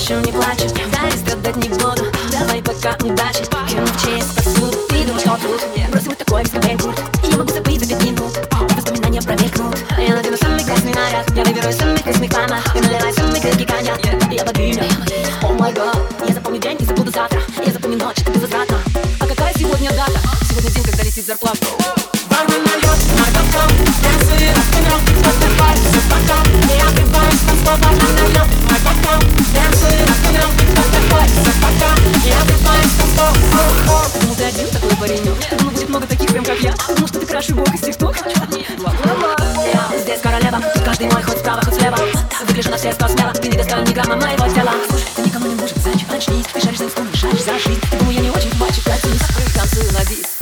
плачу, не плачу Да, страдать не буду. Давай пока удачи. Кину в честь посуду Ты думаешь, что тут? Бросил такой эксперимент Я могу забыть за пять минут. Воспоминания промелькнут. Я надену самый красный наряд. Я выберу самый вкусный пама. И наливай самый крепкий коньяк. Я богиня О май гад. Я запомню день и забуду завтра. Я запомню ночь, как безвозвратно. А какая сегодня дата? Сегодня день, когда летит зарплата много таких прям как я. Потому что ты крашу бог из тикток Бла-бла-бла Я здесь королева каждый мой ход справа, ход слева. Выгляжу на все сто смело Ты не достань ни грамма моего тела. Слушай, ты никому не нужен, значит очнись Ты шаришь за инструмент, шаришь за жизнь Ты думаю, я не очень, мальчик, катись Танцую на бис.